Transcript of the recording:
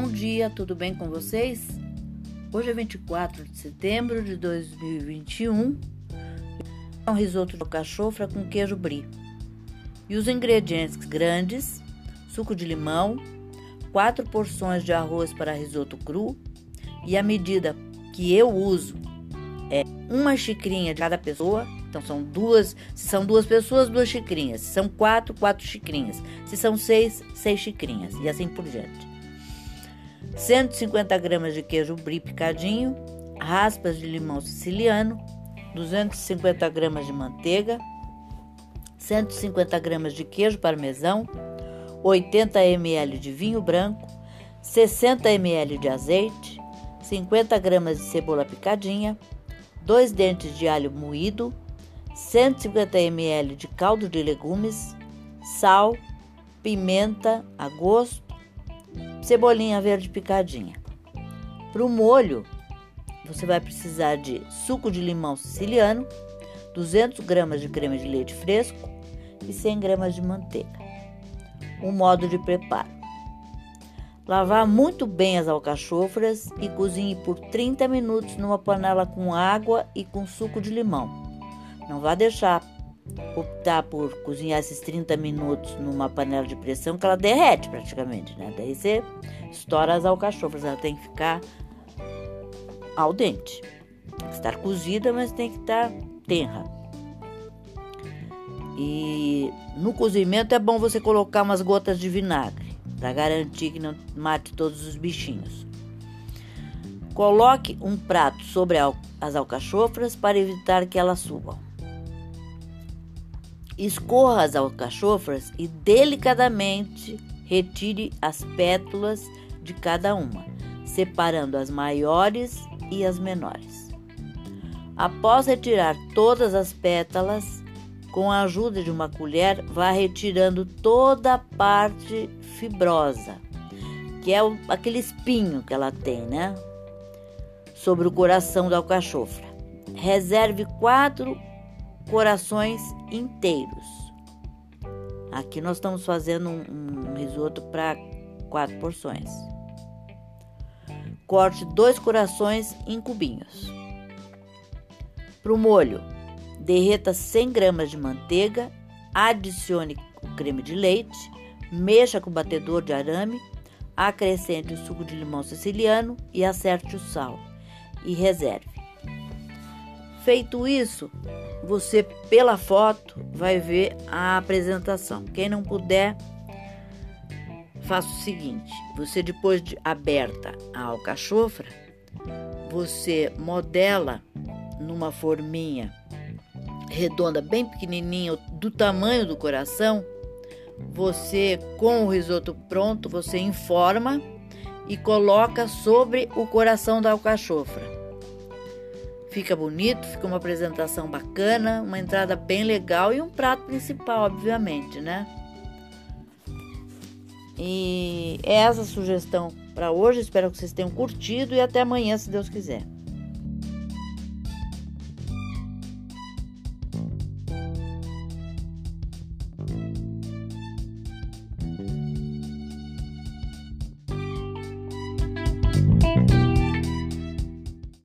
bom dia, tudo bem com vocês? Hoje é 24 de setembro de 2021. É um risoto de alcachofra com queijo brie. E os ingredientes grandes: suco de limão, 4 porções de arroz para risoto cru e a medida que eu uso é uma xicrinha de cada pessoa. Então são duas, se são duas pessoas, duas xicrinhas. Se são quatro, quatro xicrinhas. Se são seis, seis xicrinhas e assim por diante. 150 gramas de queijo brie picadinho, raspas de limão siciliano, 250 gramas de manteiga, 150 gramas de queijo parmesão, 80 ml de vinho branco, 60 ml de azeite, 50 gramas de cebola picadinha, 2 dentes de alho moído, 150 ml de caldo de legumes, sal, pimenta a gosto, cebolinha verde picadinha. Para o molho, você vai precisar de suco de limão siciliano, 200 gramas de creme de leite fresco e 100 gramas de manteiga. O modo de preparo: lavar muito bem as alcachofras e cozinhe por 30 minutos numa panela com água e com suco de limão. Não vá deixar optar por cozinhar esses 30 minutos numa panela de pressão que ela derrete praticamente, né? Daí você estoura as alcachofras, ela tem que ficar ao dente. Estar cozida, mas tem que estar tenra. E no cozimento é bom você colocar umas gotas de vinagre para garantir que não mate todos os bichinhos. Coloque um prato sobre as alcachofras para evitar que elas subam. Escorra as alcachofras e delicadamente retire as pétalas de cada uma, separando as maiores e as menores. Após retirar todas as pétalas, com a ajuda de uma colher, vá retirando toda a parte fibrosa, que é o, aquele espinho que ela tem, né? Sobre o coração da alcachofra. Reserve quatro corações inteiros. Aqui nós estamos fazendo um, um risoto para quatro porções. Corte dois corações em cubinhos. Para o molho, derreta 100 gramas de manteiga, adicione o creme de leite, mexa com o batedor de arame, acrescente o suco de limão siciliano e acerte o sal e reserve. Feito isso, você pela foto vai ver a apresentação. Quem não puder, faça o seguinte: você depois de aberta a alcachofra, você modela numa forminha redonda, bem pequenininha, do tamanho do coração. Você com o risoto pronto, você informa e coloca sobre o coração da alcachofra. Fica bonito, fica uma apresentação bacana, uma entrada bem legal e um prato principal, obviamente, né? E é essa sugestão para hoje. Espero que vocês tenham curtido e até amanhã, se Deus quiser.